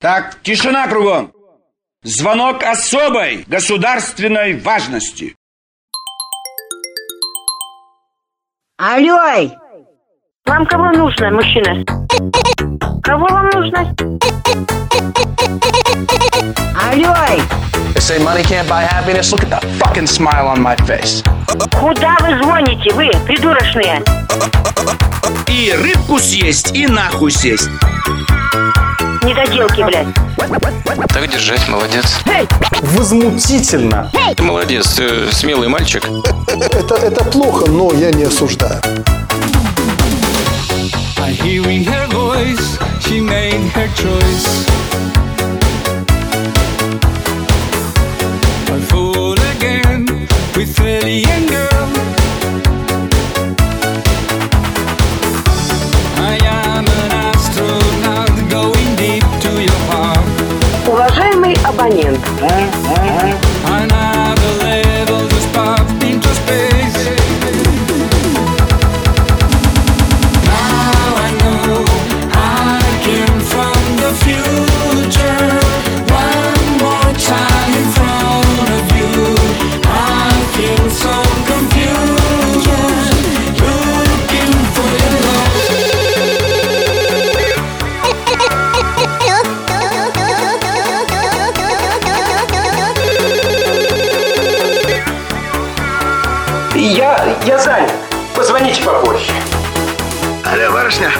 Так, тишина кругом. Звонок особой государственной важности. Алло! Вам кого нужно, мужчина? Кого вам нужно? Алло! They say money can't buy happiness. Look at the fucking smile on my face. Куда вы звоните, вы, придурочные? И рыбку съесть, и нахуй сесть. Недоделки, блядь. Так держать, молодец. Возмутительно. Ты молодец, ты смелый мальчик. Это, это плохо, но я не осуждаю. I hearing her voice, she made her choice. Абонент, Я, я занят. Позвоните попозже. Алло, барышня.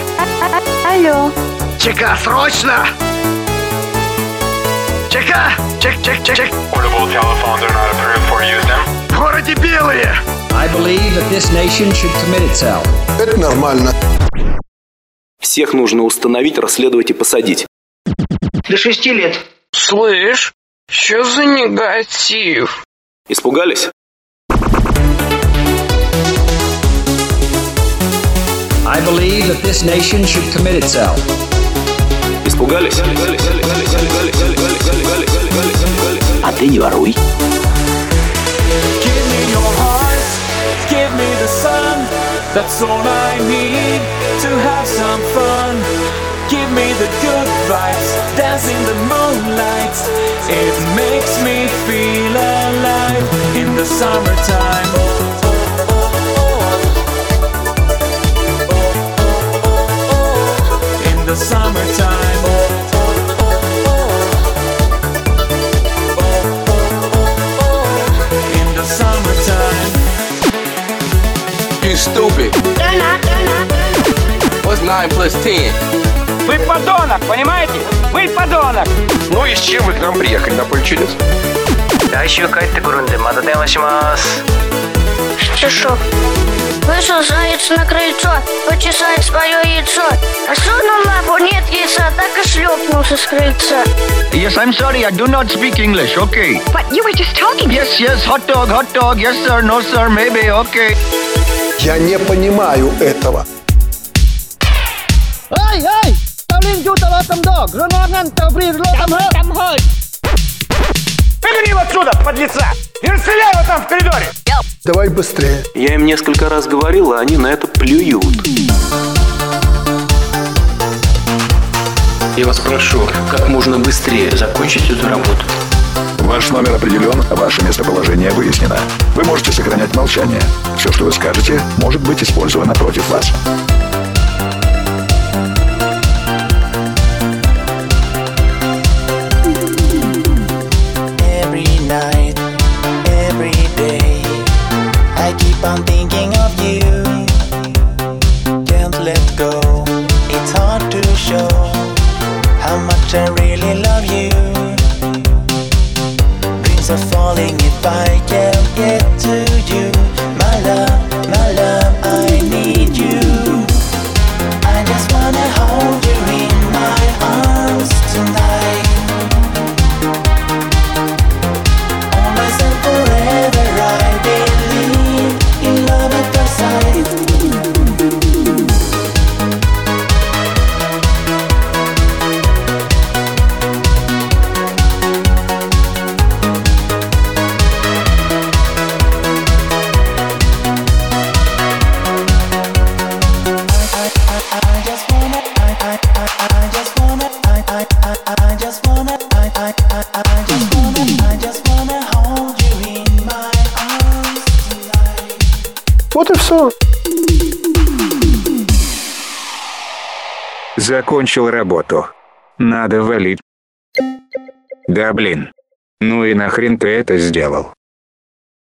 Алло! ЧК, срочно! ЧК! Чек, чек, чек, чек. В городе белые! I believe that this nation should commit itself. Это нормально. Всех нужно установить, расследовать и посадить. До шести лет. Слышь, что за негатив? Испугались? I believe that this nation should commit itself. Испугались? А ты не воруй. Give me your heart, give me the sun. That's all I need to have some fun. Give me the good vibes, dance in the moonlight. It makes me feel alive in the summertime. the summertime. In the summertime. You stupid. What's 9 plus 10? Вы подонок, понимаете? Вы подонок. Ну и с чем вы к нам приехали на поле чудес? 来週帰ってくるんでまた電話します。 Шо? Вышел заяц на крыльцо, почесать свое яйцо. А сунул лапу, нет яйца, так и шлепнулся с крыльца. Yes, I'm sorry, I do not speak English, okay? But you were just talking. Yes, yes, hot dog, hot dog, yes sir, no sir, maybe, okay. Я не понимаю этого. Nó ngăn tao vì lo tầm hơi. Tầm hơi. Выгони его отсюда, подлеца! И расстреляй его там в коридоре! Давай быстрее. Я им несколько раз говорил, а они на это плюют. Я вас прошу, как можно быстрее закончить эту работу. Ваш номер определен, ваше местоположение выяснено. Вы можете сохранять молчание. Все, что вы скажете, может быть использовано против вас. Let go, it's hard to show how much I really love you. Dreams are falling if I can't Вот и все. Закончил работу. Надо валить. Да блин. Ну и нахрен ты это сделал?